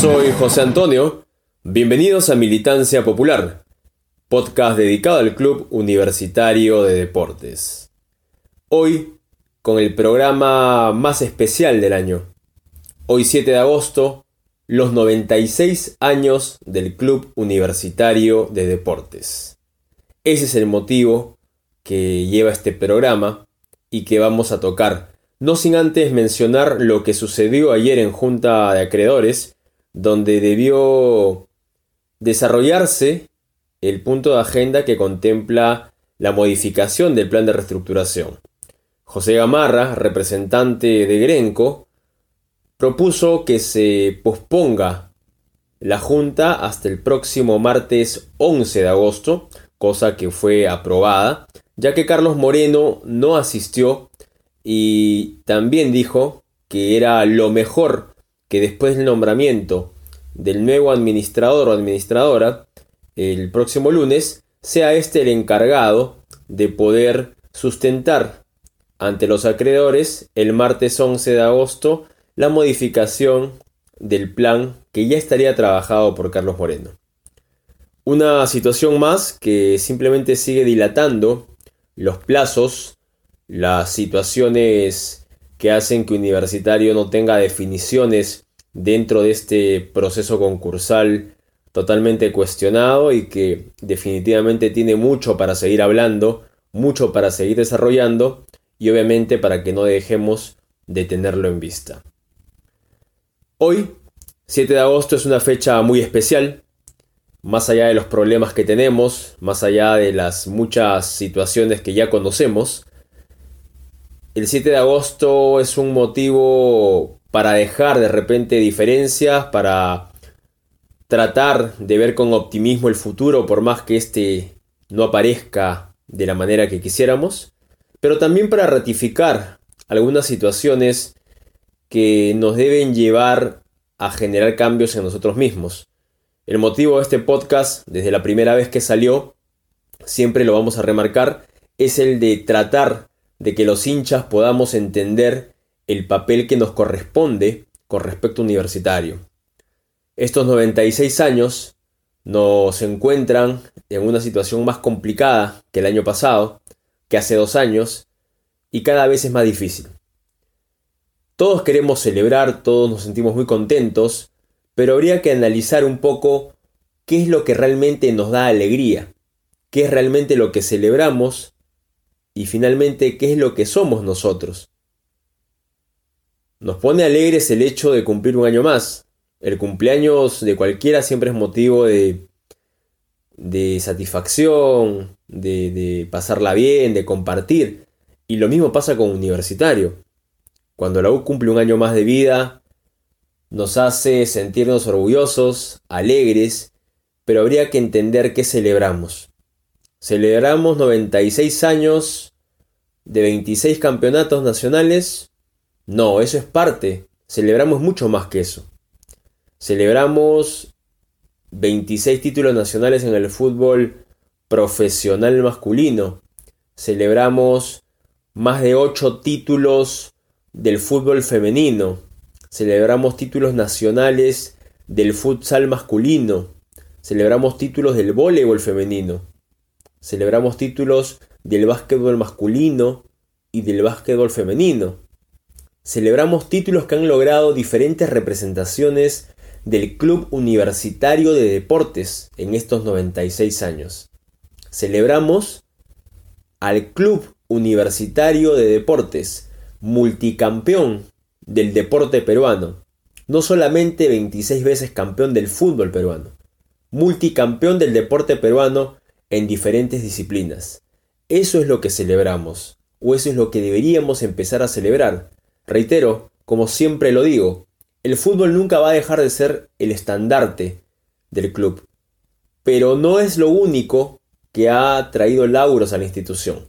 Soy José Antonio. Bienvenidos a Militancia Popular, podcast dedicado al Club Universitario de Deportes. Hoy, con el programa más especial del año. Hoy 7 de agosto, los 96 años del Club Universitario de Deportes. Ese es el motivo que lleva este programa y que vamos a tocar no sin antes mencionar lo que sucedió ayer en Junta de Acreedores, donde debió desarrollarse el punto de agenda que contempla la modificación del plan de reestructuración. José Gamarra, representante de Grenco, propuso que se posponga la Junta hasta el próximo martes 11 de agosto, cosa que fue aprobada, ya que Carlos Moreno no asistió y también dijo que era lo mejor que después del nombramiento del nuevo administrador o administradora el próximo lunes sea este el encargado de poder sustentar ante los acreedores el martes 11 de agosto la modificación del plan que ya estaría trabajado por Carlos Moreno. Una situación más que simplemente sigue dilatando los plazos las situaciones que hacen que Universitario no tenga definiciones dentro de este proceso concursal totalmente cuestionado y que definitivamente tiene mucho para seguir hablando, mucho para seguir desarrollando y obviamente para que no dejemos de tenerlo en vista. Hoy, 7 de agosto, es una fecha muy especial, más allá de los problemas que tenemos, más allá de las muchas situaciones que ya conocemos, el 7 de agosto es un motivo para dejar de repente diferencias, para tratar de ver con optimismo el futuro, por más que este no aparezca de la manera que quisiéramos, pero también para ratificar algunas situaciones que nos deben llevar a generar cambios en nosotros mismos. El motivo de este podcast, desde la primera vez que salió, siempre lo vamos a remarcar, es el de tratar de que los hinchas podamos entender el papel que nos corresponde con respecto universitario. Estos 96 años nos encuentran en una situación más complicada que el año pasado, que hace dos años, y cada vez es más difícil. Todos queremos celebrar, todos nos sentimos muy contentos, pero habría que analizar un poco qué es lo que realmente nos da alegría, qué es realmente lo que celebramos y finalmente qué es lo que somos nosotros. Nos pone alegres el hecho de cumplir un año más. El cumpleaños de cualquiera siempre es motivo de, de satisfacción, de, de pasarla bien, de compartir. Y lo mismo pasa con universitario. Cuando la U cumple un año más de vida, nos hace sentirnos orgullosos, alegres, pero habría que entender qué celebramos. Celebramos 96 años de 26 campeonatos nacionales. No, eso es parte. Celebramos mucho más que eso. Celebramos 26 títulos nacionales en el fútbol profesional masculino. Celebramos más de 8 títulos del fútbol femenino. Celebramos títulos nacionales del futsal masculino. Celebramos títulos del voleibol femenino. Celebramos títulos del básquetbol masculino y del básquetbol femenino. Celebramos títulos que han logrado diferentes representaciones del Club Universitario de Deportes en estos 96 años. Celebramos al Club Universitario de Deportes, multicampeón del deporte peruano. No solamente 26 veces campeón del fútbol peruano, multicampeón del deporte peruano en diferentes disciplinas. Eso es lo que celebramos, o eso es lo que deberíamos empezar a celebrar. Reitero, como siempre lo digo, el fútbol nunca va a dejar de ser el estandarte del club, pero no es lo único que ha traído lauros a la institución.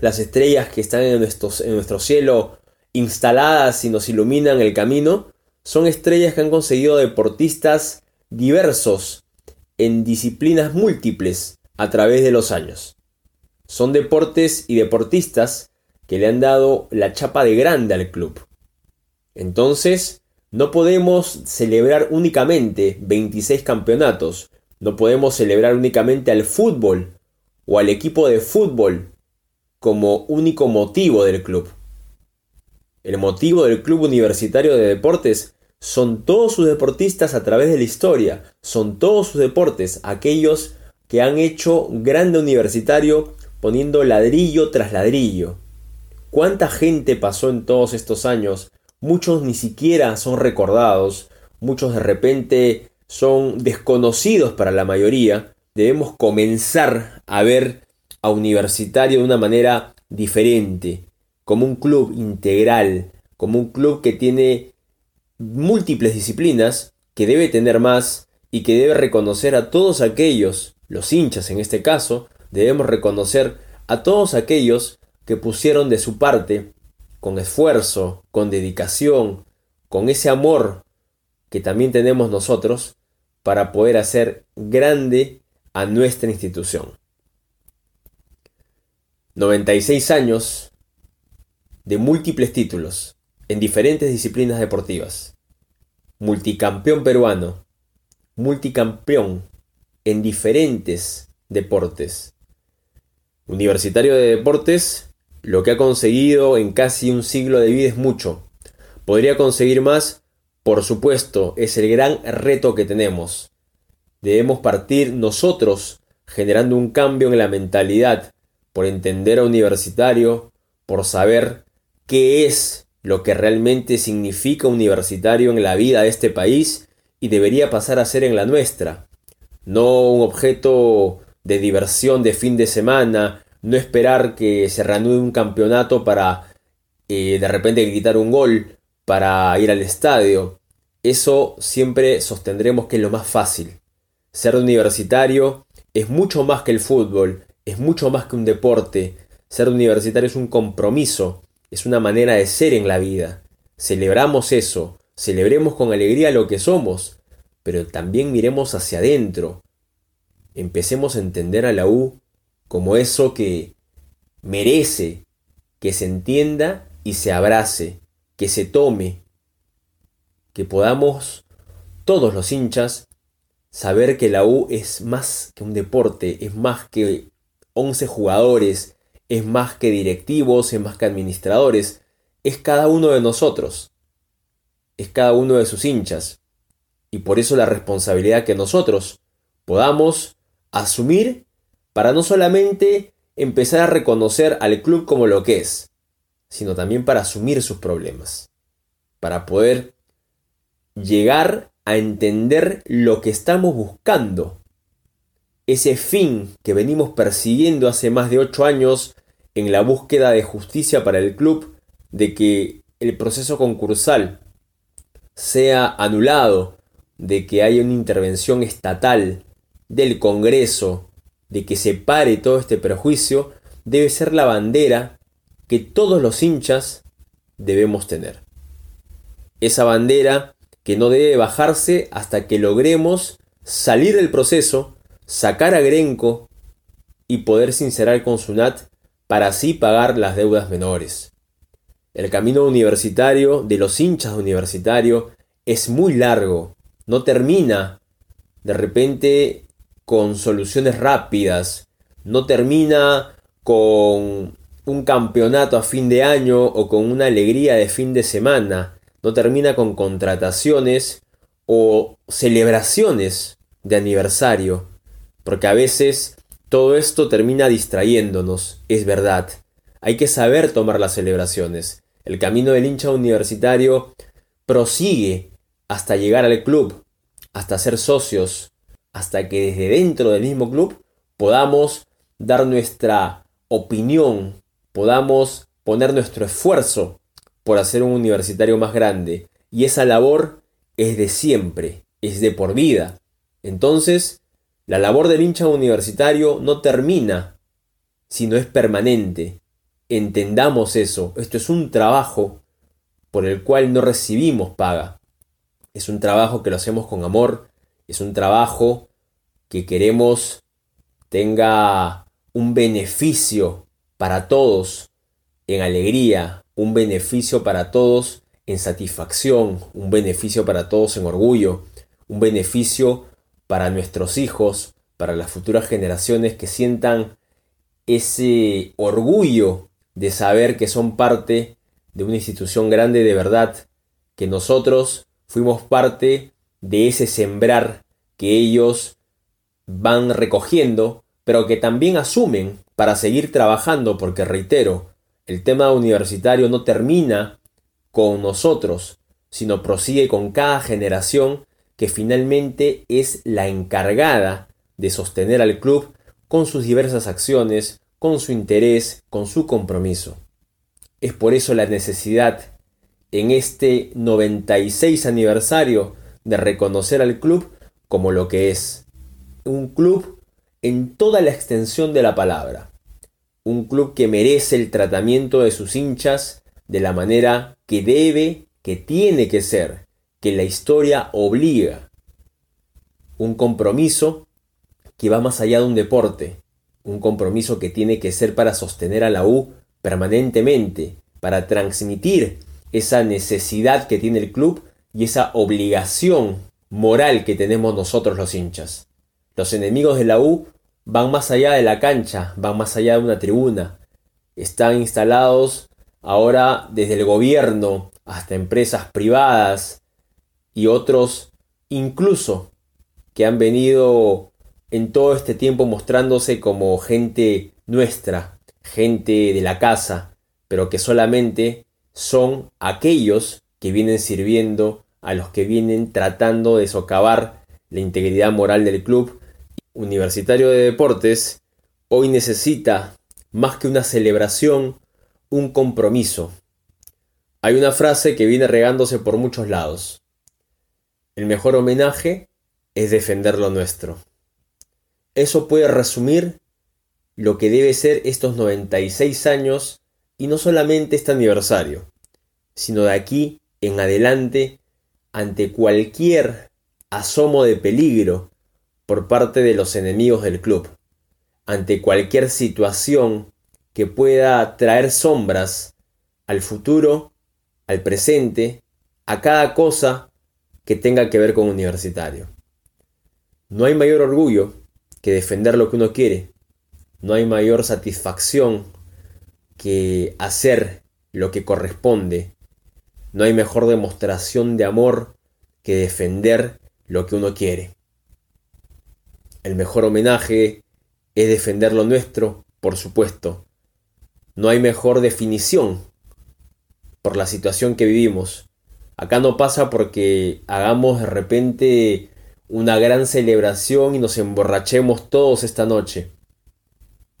Las estrellas que están en, en nuestro cielo instaladas y nos iluminan el camino son estrellas que han conseguido deportistas diversos en disciplinas múltiples a través de los años. Son deportes y deportistas que le han dado la chapa de grande al club. Entonces, No podemos celebrar únicamente 26 campeonatos, no podemos celebrar únicamente al fútbol o al equipo de fútbol como único motivo del club. El motivo del Club Universitario de Deportes son todos sus deportistas a través de la historia, son todos sus deportes, aquellos que han hecho grande universitario poniendo ladrillo tras ladrillo. ¿Cuánta gente pasó en todos estos años? Muchos ni siquiera son recordados, muchos de repente son desconocidos para la mayoría. Debemos comenzar a ver a Universitario de una manera diferente, como un club integral, como un club que tiene múltiples disciplinas, que debe tener más y que debe reconocer a todos aquellos, los hinchas en este caso, debemos reconocer a todos aquellos que pusieron de su parte, con esfuerzo, con dedicación, con ese amor que también tenemos nosotros, para poder hacer grande a nuestra institución. 96 años de múltiples títulos en diferentes disciplinas deportivas. Multicampeón peruano. Multicampeón en diferentes deportes. Universitario de Deportes, lo que ha conseguido en casi un siglo de vida es mucho. Podría conseguir más, por supuesto, es el gran reto que tenemos. Debemos partir nosotros generando un cambio en la mentalidad por entender a universitario, por saber qué es lo que realmente significa universitario en la vida de este país y debería pasar a ser en la nuestra. No un objeto de diversión de fin de semana, no esperar que se reanude un campeonato para eh, de repente gritar un gol, para ir al estadio. Eso siempre sostendremos que es lo más fácil. Ser universitario es mucho más que el fútbol, es mucho más que un deporte. Ser universitario es un compromiso, es una manera de ser en la vida. Celebramos eso, celebremos con alegría lo que somos, pero también miremos hacia adentro. Empecemos a entender a la U como eso que merece que se entienda y se abrace, que se tome, que podamos todos los hinchas saber que la U es más que un deporte, es más que 11 jugadores, es más que directivos, es más que administradores, es cada uno de nosotros, es cada uno de sus hinchas. Y por eso la responsabilidad que nosotros podamos asumir para no solamente empezar a reconocer al club como lo que es, sino también para asumir sus problemas, para poder llegar a entender lo que estamos buscando ese fin que venimos persiguiendo hace más de ocho años en la búsqueda de justicia para el club, de que el proceso concursal sea anulado, de que haya una intervención estatal del Congreso, de que se pare todo este perjuicio, debe ser la bandera que todos los hinchas debemos tener. Esa bandera que no debe bajarse hasta que logremos salir del proceso sacar a Grenco y poder sincerar con Sunat para así pagar las deudas menores. El camino universitario de los hinchas universitario es muy largo, no termina de repente con soluciones rápidas, no termina con un campeonato a fin de año o con una alegría de fin de semana, no termina con contrataciones o celebraciones de aniversario. Porque a veces todo esto termina distrayéndonos, es verdad. Hay que saber tomar las celebraciones. El camino del hincha universitario prosigue hasta llegar al club, hasta ser socios, hasta que desde dentro del mismo club podamos dar nuestra opinión, podamos poner nuestro esfuerzo por hacer un universitario más grande. Y esa labor es de siempre, es de por vida. Entonces, la labor del hincha universitario no termina, sino es permanente. Entendamos eso. Esto es un trabajo por el cual no recibimos paga. Es un trabajo que lo hacemos con amor. Es un trabajo que queremos tenga un beneficio para todos en alegría, un beneficio para todos en satisfacción, un beneficio para todos en orgullo, un beneficio para nuestros hijos, para las futuras generaciones que sientan ese orgullo de saber que son parte de una institución grande de verdad, que nosotros fuimos parte de ese sembrar que ellos van recogiendo, pero que también asumen para seguir trabajando, porque reitero, el tema universitario no termina con nosotros, sino prosigue con cada generación que finalmente es la encargada de sostener al club con sus diversas acciones, con su interés, con su compromiso. Es por eso la necesidad en este 96 aniversario de reconocer al club como lo que es. Un club en toda la extensión de la palabra, un club que merece el tratamiento de sus hinchas de la manera que debe, que tiene que ser, que la historia obliga. Un compromiso que va más allá de un deporte, un compromiso que tiene que ser para sostener a la U permanentemente, para transmitir esa necesidad que tiene el club y esa obligación moral que tenemos nosotros los hinchas. Los enemigos de la U van más allá de la cancha, van más allá de una tribuna. Están instalados ahora desde el gobierno hasta empresas privadas y otros incluso que han venido en todo este tiempo mostrándose como gente nuestra, gente de la casa, pero que solamente son aquellos que vienen sirviendo a los que vienen tratando de socavar la integridad moral del club. Universitario de Deportes hoy necesita, más que una celebración, un compromiso. Hay una frase que viene regándose por muchos lados. El mejor homenaje es defender lo nuestro. Eso puede resumir lo que debe ser estos 96 años y no solamente este aniversario, sino de aquí en adelante ante cualquier asomo de peligro por parte de los enemigos del club, ante cualquier situación que pueda traer sombras al futuro, al presente, a cada cosa que tenga que ver con universitario. No hay mayor orgullo que defender lo que uno quiere. No hay mayor satisfacción que hacer lo que corresponde. No hay mejor demostración de amor que defender lo que uno quiere. El mejor homenaje es defender lo nuestro, por supuesto. No hay mejor definición por la situación que vivimos. Acá no pasa porque hagamos de repente una gran celebración y nos emborrachemos todos esta noche.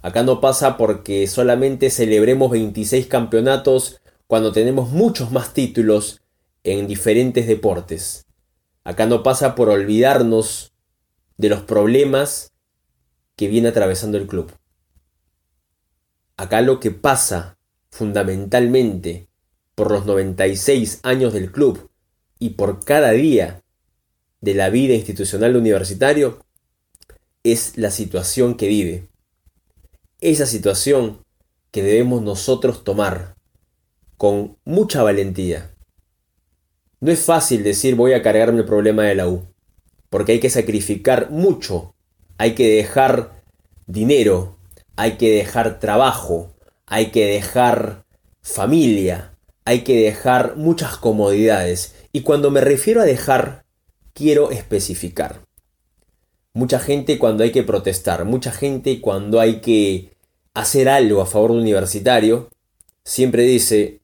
Acá no pasa porque solamente celebremos 26 campeonatos cuando tenemos muchos más títulos en diferentes deportes. Acá no pasa por olvidarnos de los problemas que viene atravesando el club. Acá lo que pasa fundamentalmente por los 96 años del club y por cada día de la vida institucional universitario es la situación que vive. Esa situación que debemos nosotros tomar con mucha valentía. No es fácil decir voy a cargarme el problema de la U, porque hay que sacrificar mucho, hay que dejar dinero, hay que dejar trabajo, hay que dejar familia, hay que dejar muchas comodidades. Y cuando me refiero a dejar, quiero especificar. Mucha gente cuando hay que protestar, mucha gente cuando hay que hacer algo a favor de un universitario, siempre dice,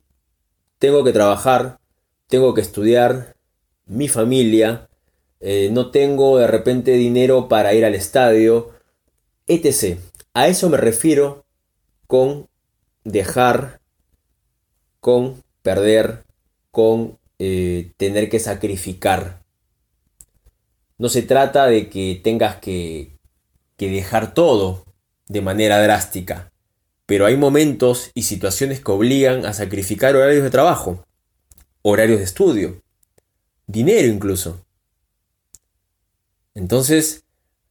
tengo que trabajar, tengo que estudiar, mi familia, eh, no tengo de repente dinero para ir al estadio, etc. A eso me refiero con dejar, con perder, con eh, tener que sacrificar. No se trata de que tengas que, dejar todo de manera drástica, pero hay momentos y situaciones que obligan a sacrificar horarios de trabajo, horarios de estudio, dinero incluso. Entonces,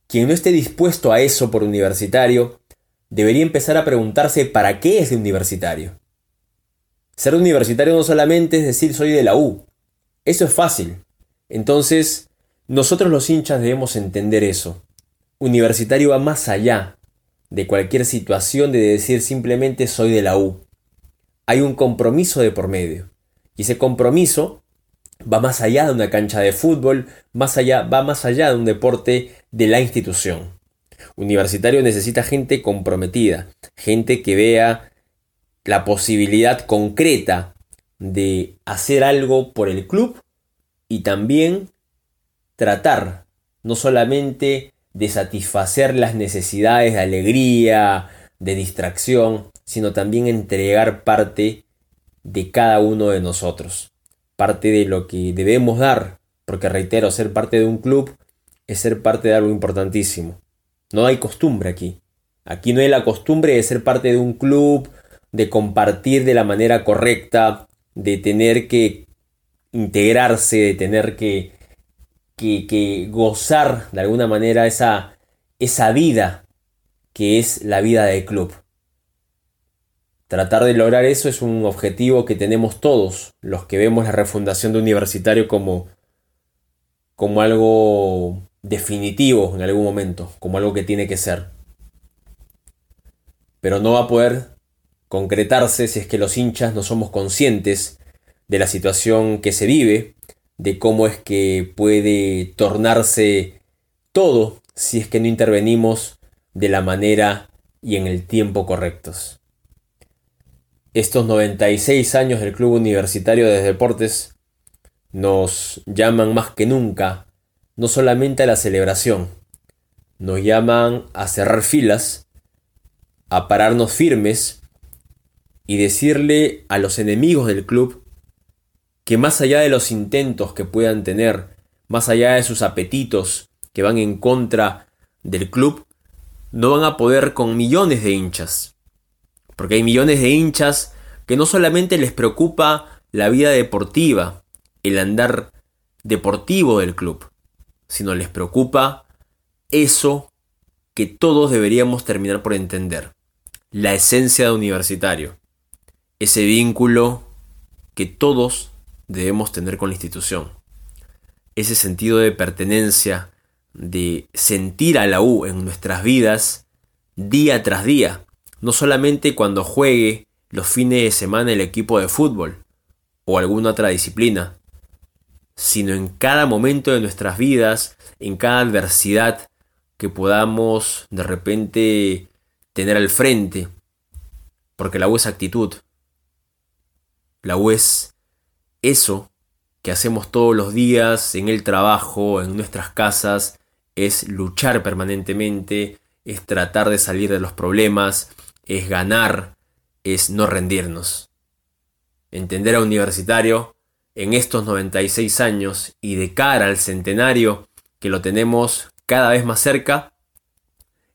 quien no esté dispuesto a eso por universitario, debería empezar a preguntarse para qué es de universitario. Ser universitario no solamente es decir soy de la U. Eso es fácil. Entonces, nosotros los hinchas debemos entender eso. Universitario va más allá de cualquier situación de decir simplemente soy de la U. Hay un compromiso de por medio. Y ese compromiso va más allá de una cancha de fútbol, más allá, va más allá de un deporte de la institución. Universitario necesita gente comprometida, gente que vea la posibilidad concreta de hacer algo por el club y también tratar no solamente de satisfacer las necesidades de alegría, de distracción, sino también entregar parte de cada uno de nosotros, parte de lo que debemos dar, porque reitero, ser parte de un club es ser parte de algo importantísimo. No hay costumbre aquí. Aquí no hay la costumbre de ser parte de un club, de compartir de la manera correcta, de tener que integrarse, de tener que, que, gozar de alguna manera esa, esa vida que es la vida del club. Tratar de lograr eso es un objetivo que tenemos todos los que vemos la refundación de universitario como, como algo definitivo en algún momento, como algo que tiene que ser. Pero no va a poder concretarse si es que los hinchas no somos conscientes de la situación que se vive, de cómo es que puede tornarse todo si es que no intervenimos de la manera y en el tiempo correctos. Estos 96 años del Club Universitario de Deportes nos llaman más que nunca no solamente a la celebración, nos llaman a cerrar filas, a pararnos firmes y decirle a los enemigos del club que más allá de los intentos que puedan tener, más allá de sus apetitos que van en contra del club, no van a poder con millones de hinchas. Porque hay millones de hinchas que no solamente les preocupa la vida deportiva, el andar deportivo del club, sino les preocupa eso que todos deberíamos terminar por entender, la esencia de universitario, ese vínculo que todos debemos tener con la institución, ese sentido de pertenencia, de sentir a la U en nuestras vidas día tras día, no solamente cuando juegue los fines de semana el equipo de fútbol o alguna otra disciplina, sino en cada momento de nuestras vidas, en cada adversidad que podamos de repente tener al frente. Porque la U es actitud. La U es eso que hacemos todos los días en el trabajo, en nuestras casas, es luchar permanentemente, es tratar de salir de los problemas, es ganar, es no rendirnos. Entender a universitario en estos 96 años y de cara al centenario que lo tenemos cada vez más cerca,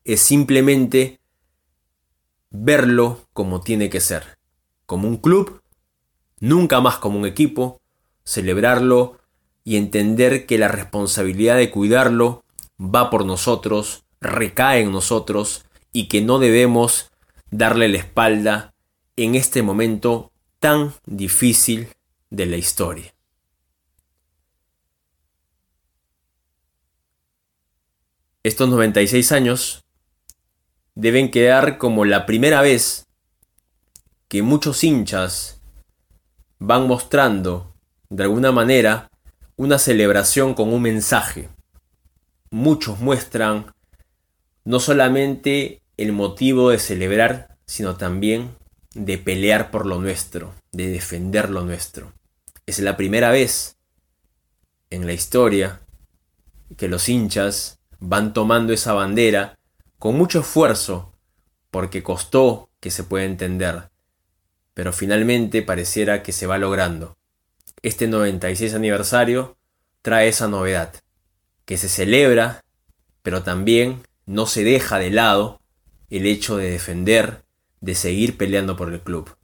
es simplemente verlo como tiene que ser, como un club, nunca más como un equipo, celebrarlo y entender que la responsabilidad de cuidarlo va por nosotros, recae en nosotros y que no debemos darle la espalda en este momento tan difícil de la historia. Estos 96 años deben quedar como la primera vez que muchos hinchas van mostrando de alguna manera una celebración con un mensaje. Muchos muestran no solamente el motivo de celebrar, sino también de pelear por lo nuestro, de defender lo nuestro. Es la primera vez en la historia que los hinchas van tomando esa bandera con mucho esfuerzo, porque costó que se pueda entender, pero finalmente pareciera que se va logrando. Este 96 aniversario trae esa novedad, que se celebra, pero también no se deja de lado el hecho de defender de seguir peleando por el club.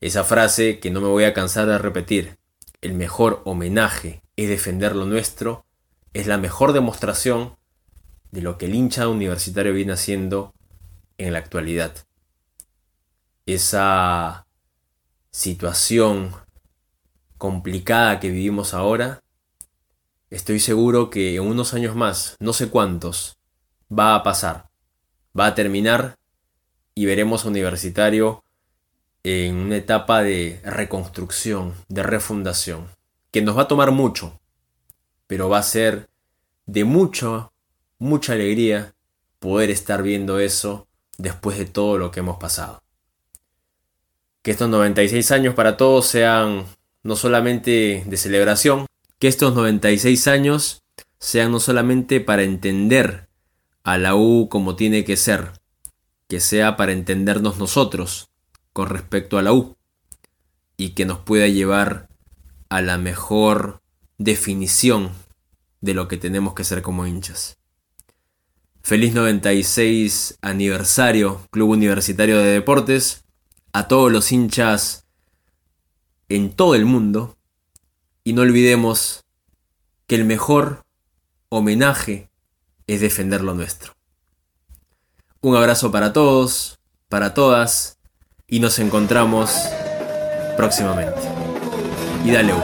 Esa frase que no me voy a cansar de repetir, el mejor homenaje es defender lo nuestro, es la mejor demostración de lo que el hincha universitario viene haciendo en la actualidad. Esa situación complicada que vivimos ahora, estoy seguro que en unos años más, no sé cuántos, va a pasar, va a terminar y veremos a Universitario en una etapa de reconstrucción, de refundación, que nos va a tomar mucho, pero va a ser de mucha, mucha alegría poder estar viendo eso después de todo lo que hemos pasado. Que estos 96 años para todos sean no solamente de celebración, que estos 96 años sean no solamente para entender a la U como tiene que ser, que sea para entendernos nosotros con respecto a la U y que nos pueda llevar a la mejor definición de lo que tenemos que ser como hinchas. Feliz 96 aniversario Club Universitario de Deportes a todos los hinchas en todo el mundo y no olvidemos que el mejor homenaje es defender lo nuestro. Un abrazo para todos, para todas y nos encontramos próximamente. Y dale